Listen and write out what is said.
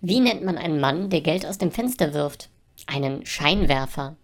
Wie nennt man einen Mann, der Geld aus dem Fenster wirft? Einen Scheinwerfer.